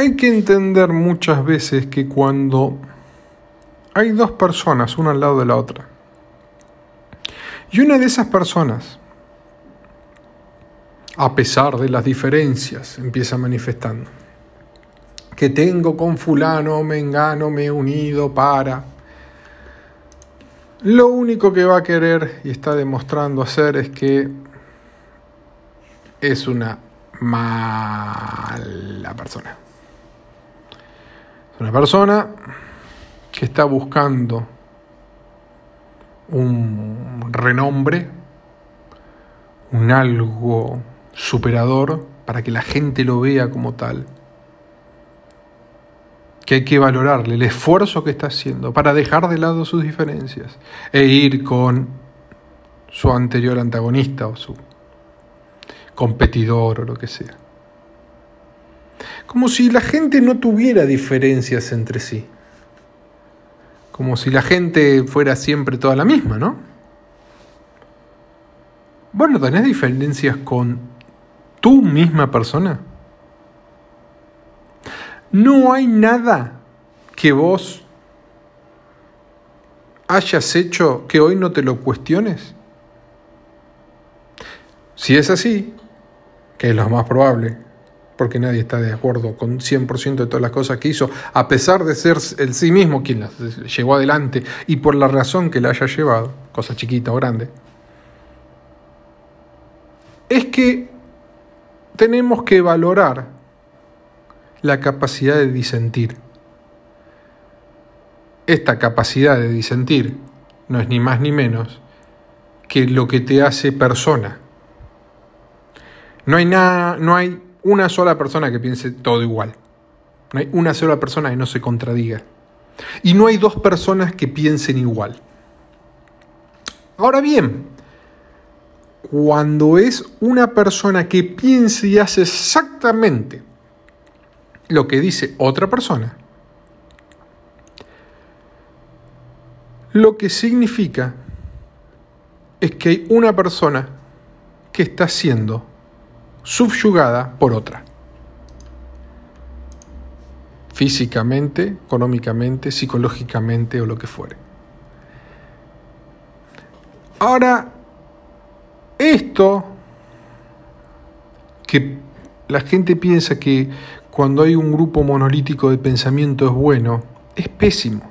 Hay que entender muchas veces que cuando hay dos personas, una al lado de la otra, y una de esas personas, a pesar de las diferencias, empieza manifestando que tengo con fulano, mengano, me he unido para... Lo único que va a querer y está demostrando hacer es que es una mala una persona que está buscando un renombre, un algo superador para que la gente lo vea como tal. Que hay que valorarle el esfuerzo que está haciendo para dejar de lado sus diferencias e ir con su anterior antagonista o su competidor o lo que sea. Como si la gente no tuviera diferencias entre sí. Como si la gente fuera siempre toda la misma, ¿no? Bueno, ¿tenés diferencias con tu misma persona? No hay nada que vos hayas hecho que hoy no te lo cuestiones. Si es así, que es lo más probable, porque nadie está de acuerdo con 100% de todas las cosas que hizo, a pesar de ser el sí mismo quien las llevó adelante y por la razón que la haya llevado, cosa chiquita o grande, es que tenemos que valorar la capacidad de disentir. Esta capacidad de disentir no es ni más ni menos que lo que te hace persona no hay, nada, no hay una sola persona que piense todo igual. No hay una sola persona que no se contradiga. Y no hay dos personas que piensen igual. Ahora bien, cuando es una persona que piensa y hace exactamente lo que dice otra persona, lo que significa es que hay una persona que está haciendo subyugada por otra. Físicamente, económicamente, psicológicamente o lo que fuere. Ahora, esto que la gente piensa que cuando hay un grupo monolítico de pensamiento es bueno, es pésimo.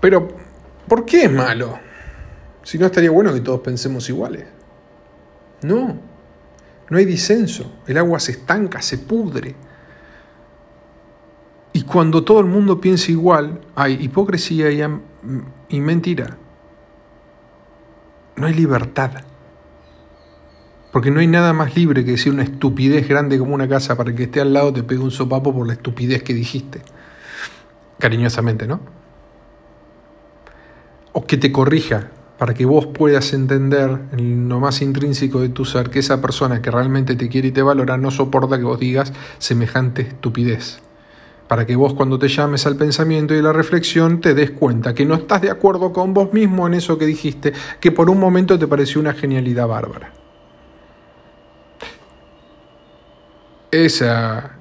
Pero, ¿por qué es malo? Si no estaría bueno que todos pensemos iguales. No, no hay disenso. El agua se estanca, se pudre. Y cuando todo el mundo piensa igual, hay hipocresía y, mentira. No hay libertad. Porque no hay nada más libre que decir una estupidez grande como una casa para que esté al lado te pegue un sopapo por la estupidez que dijiste. Cariñosamente, ¿no? O que te corrija para que vos puedas entender en lo más intrínseco de tu ser que esa persona que realmente te quiere y te valora no soporta que vos digas semejante estupidez. Para que vos cuando te llames al pensamiento y a la reflexión te des cuenta que no estás de acuerdo con vos mismo en eso que dijiste, que por un momento te pareció una genialidad bárbara. Esa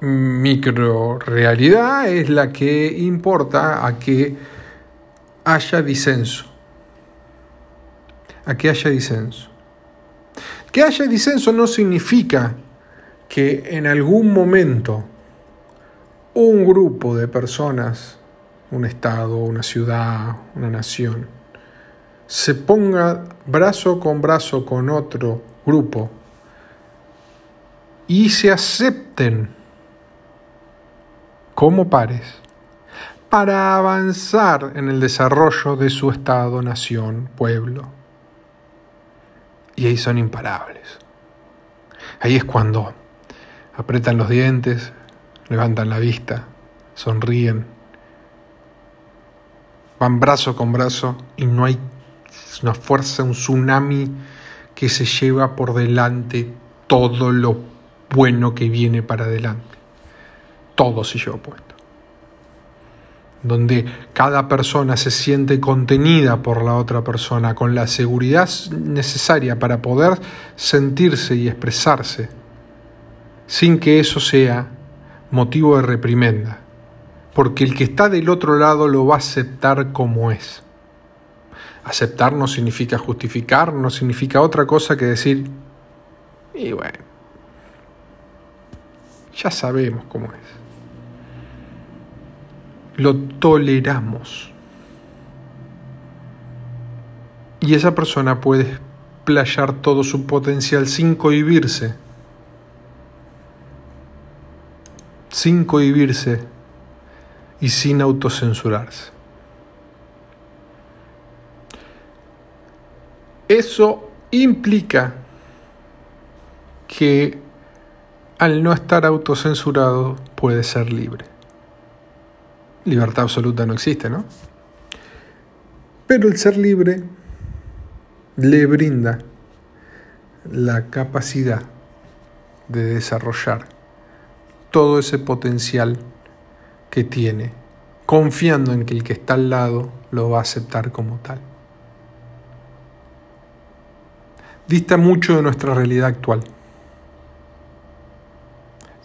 micro realidad es la que importa a que haya disenso a que haya disenso. Que haya disenso no significa que en algún momento un grupo de personas, un estado, una ciudad, una nación, se ponga brazo con brazo con otro grupo y se acepten como pares para avanzar en el desarrollo de su estado, nación, pueblo y ahí son imparables. Ahí es cuando apretan los dientes, levantan la vista, sonríen, van brazo con brazo y no hay una fuerza, un tsunami que se lleva por delante todo lo bueno que viene para adelante. Todo se lleva puesto donde cada persona se siente contenida por la otra persona, con la seguridad necesaria para poder sentirse y expresarse sin que eso sea motivo de reprimenda, porque el que está del otro lado lo va a aceptar como es. Aceptar no significa justificar, no significa otra cosa que decir, y bueno, ya sabemos cómo es. Lo toleramos. Y esa persona puede playar todo su potencial sin cohibirse. Sin cohibirse y sin autocensurarse. Eso implica que al no estar autocensurado puede ser libre. Libertad absoluta no existe, ¿no? Pero el ser libre le brinda la capacidad de desarrollar todo ese potencial que tiene, confiando en que el que está al lado lo va a aceptar como tal. Dista mucho de nuestra realidad actual,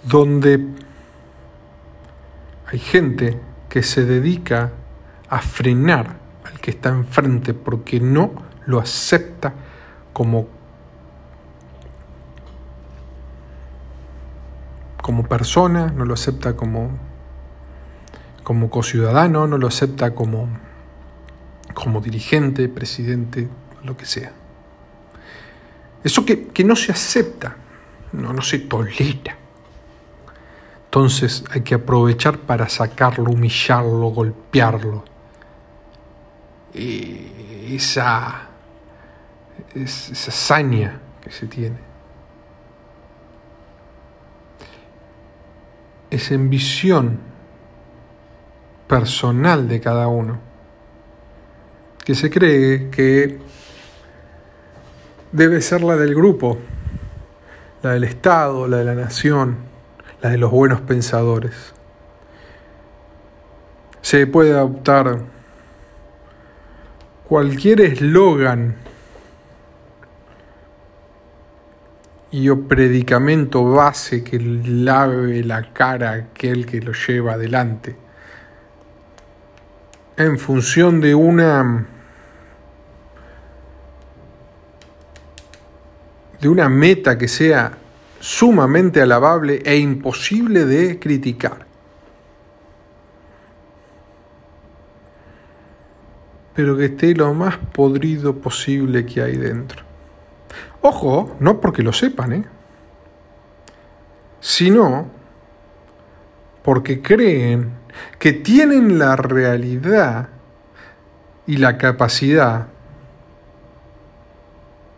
donde hay gente que se dedica a frenar al que está enfrente porque no lo acepta como, como persona, no lo acepta como, como co-ciudadano, no lo acepta como, como dirigente, presidente, lo que sea. Eso que, que no se acepta, no, no se tolera. Entonces hay que aprovechar para sacarlo, humillarlo, golpearlo. Y esa es esa hazaña que se tiene. Es en visión personal de cada uno, que se cree que debe ser la del grupo, la del Estado, la de la nación, la de los buenos pensadores. Se puede adoptar cualquier eslogan y o predicamento base que lave la cara aquel que lo lleva adelante en función de una de una meta que sea sumamente alabable e imposible de criticar. Pero que esté lo más podrido posible que hay dentro. Ojo, no porque lo sepan, ¿eh? sino porque creen que tienen la realidad y la capacidad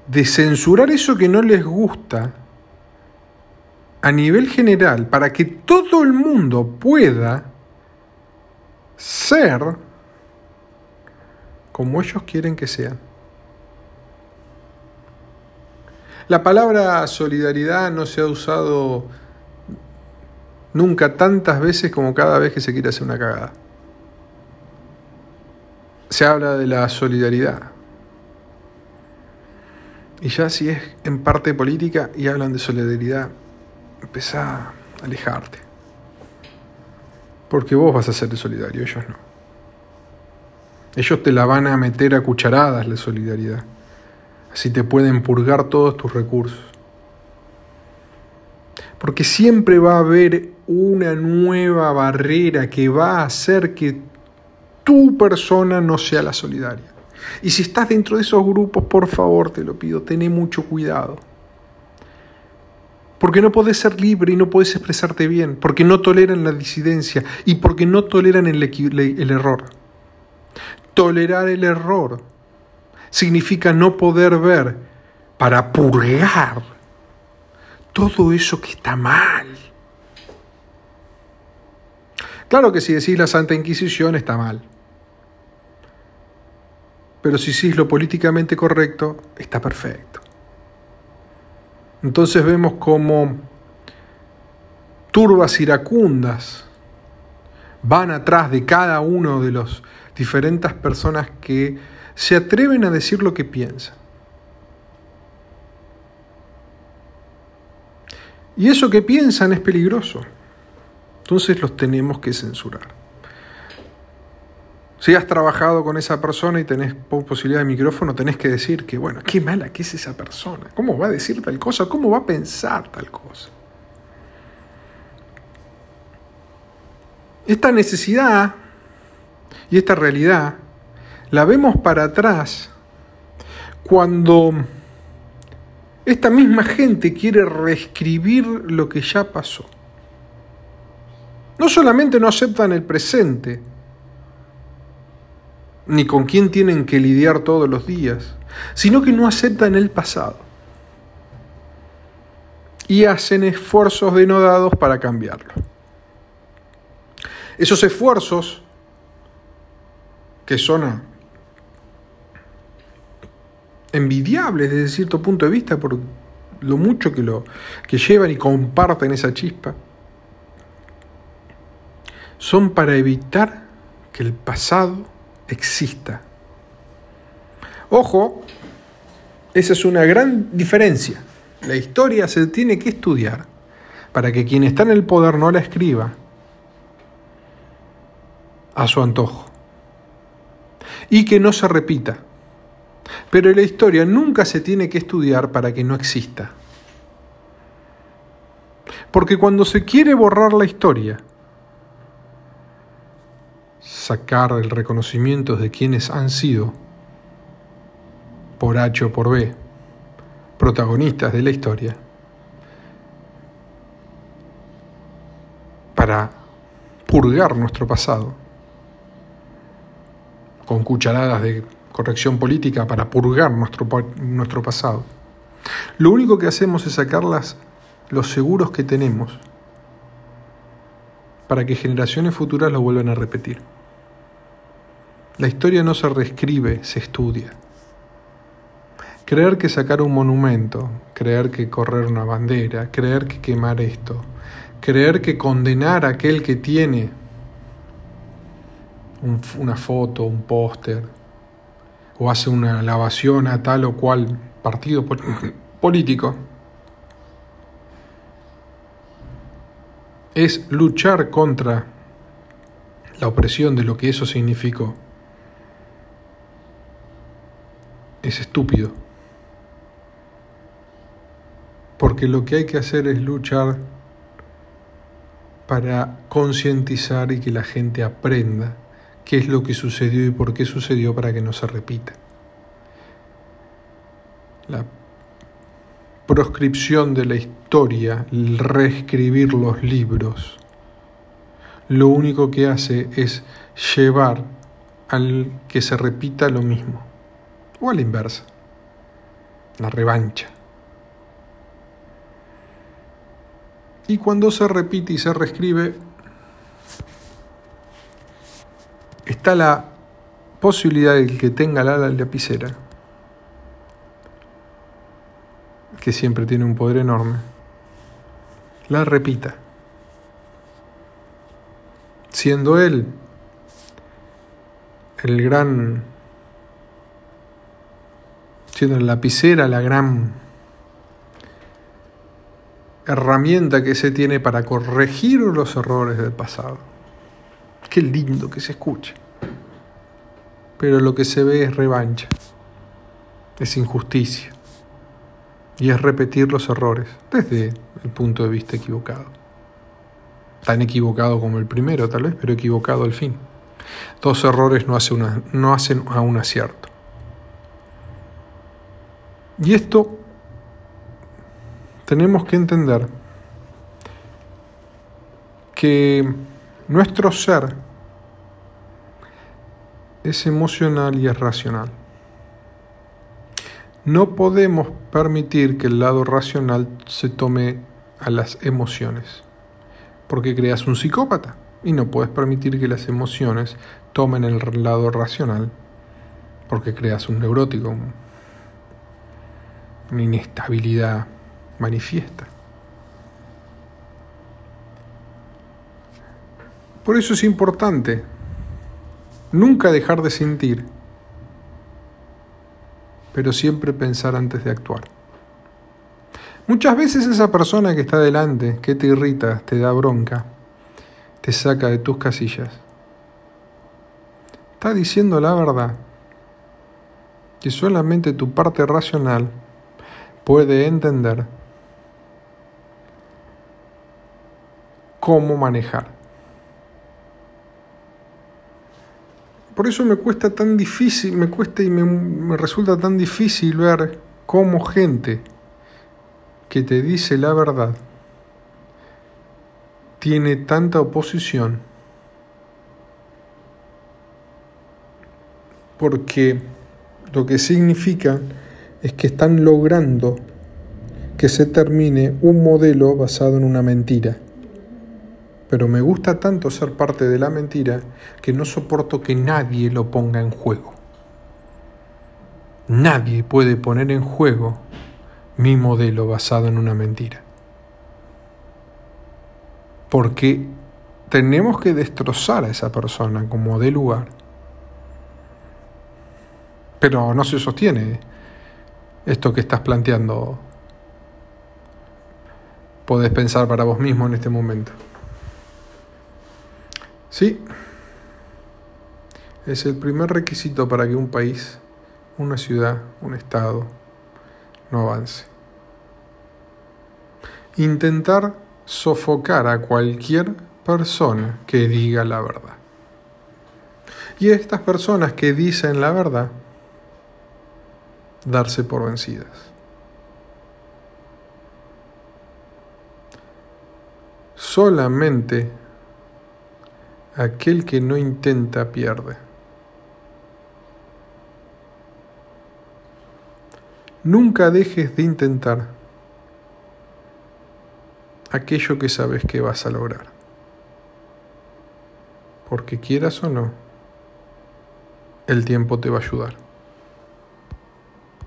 de censurar eso que no les gusta a nivel general para que todo el mundo pueda ser como ellos quieren que sean. La palabra solidaridad no se ha usado nunca tantas veces como cada vez que se quiere hacer una cagada. Se habla de la solidaridad. Y ya si es en parte política y hablan de solidaridad, empezá a alejarte. Porque vos vas a ser solidario, ellos no. Ellos te la van a meter a cucharadas la solidaridad. Así te pueden purgar todos tus recursos. Porque siempre va a haber una nueva barrera que va a hacer que tu persona no sea la solidaria. Y si estás dentro de esos grupos, por favor, te lo pido, ten mucho cuidado. Porque no podés ser libre y no podés expresarte bien, porque no toleran la disidencia y porque no toleran el, el error. Tolerar el error significa no poder ver para purgar todo eso que está mal. Claro que si decís la Santa Inquisición está mal. Pero si decís lo políticamente correcto, está perfecto. Entonces vemos como turbas iracundas van atrás de cada uno de los diferentes personas que se atreven a decir lo que piensan. Y eso que piensan es peligroso. Entonces los tenemos que censurar. Si has trabajado con esa persona y tenés posibilidad de micrófono, tenés que decir que, bueno, qué mala que es esa persona. ¿Cómo va a decir tal cosa? ¿Cómo va a pensar tal cosa? Esta necesidad y esta realidad la vemos para atrás cuando esta misma gente quiere reescribir lo que ya pasó. No solamente no aceptan el presente, ni con quién tienen que lidiar todos los días, sino que no aceptan el pasado y hacen esfuerzos denodados para cambiarlo. Esos esfuerzos que son envidiables desde cierto punto de vista por lo mucho que lo que llevan y comparten esa chispa son para evitar que el pasado exista. Ojo, esa es una gran diferencia. La historia se tiene que estudiar para que quien está en el poder no la escriba a su antojo y que no se repita. Pero la historia nunca se tiene que estudiar para que no exista. Porque cuando se quiere borrar la historia, sacar el reconocimiento de quienes han sido, por H o por B, protagonistas de la historia, para purgar nuestro pasado, con cucharadas de corrección política para purgar nuestro, nuestro pasado. Lo único que hacemos es sacar los seguros que tenemos para que generaciones futuras lo vuelvan a repetir. La historia no se reescribe, se estudia. Creer que sacar un monumento, creer que correr una bandera, creer que quemar esto, creer que condenar a aquel que tiene una foto, un póster, o hace una lavación a tal o cual partido político, es luchar contra la opresión de lo que eso significó. Es estúpido. Porque lo que hay que hacer es luchar para concientizar y que la gente aprenda qué es lo que sucedió y por qué sucedió para que no se repita. La proscripción de la historia, el reescribir los libros, lo único que hace es llevar al que se repita lo mismo o a la inversa, la revancha. Y cuando se repite y se reescribe, está la posibilidad de que tenga la lapicera, que siempre tiene un poder enorme, la repita, siendo él el gran siendo la lapicera la gran herramienta que se tiene para corregir los errores del pasado. Qué lindo que se escuche. Pero lo que se ve es revancha, es injusticia y es repetir los errores desde el punto de vista equivocado. Tan equivocado como el primero tal vez, pero equivocado al fin. Dos errores no, no hacen a un acierto. Y esto tenemos que entender que nuestro ser es emocional y es racional. No podemos permitir que el lado racional se tome a las emociones, porque creas un psicópata y no puedes permitir que las emociones tomen el lado racional, porque creas un neurótico, una inestabilidad manifiesta. Por eso es importante nunca dejar de sentir, pero siempre pensar antes de actuar. Muchas veces esa persona que está delante, que te irrita, te da bronca, te saca de tus casillas, está diciendo la verdad, que solamente tu parte racional puede entender cómo manejar. Por eso me cuesta tan difícil, me cuesta y me, resulta tan difícil ver cómo gente que te dice la verdad tiene tanta oposición. Porque lo que significa es que están logrando que se termine un modelo basado en una mentira pero me gusta tanto ser parte de la mentira que no soporto que nadie lo ponga en juego. Nadie puede poner en juego mi modelo basado en una mentira. Porque tenemos que destrozar a esa persona como de lugar. Pero no se sostiene esto que estás planteando. Podés pensar para vos mismo en este momento. Sí, es el primer requisito para que un país, una ciudad, un estado no avance. Intentar sofocar a cualquier persona que diga la verdad. Y estas personas que dicen la verdad, darse por vencidas. Solamente Aquel que no intenta pierde. Nunca dejes de intentar aquello que sabes que vas a lograr. Porque quieras o no, el tiempo te va a ayudar.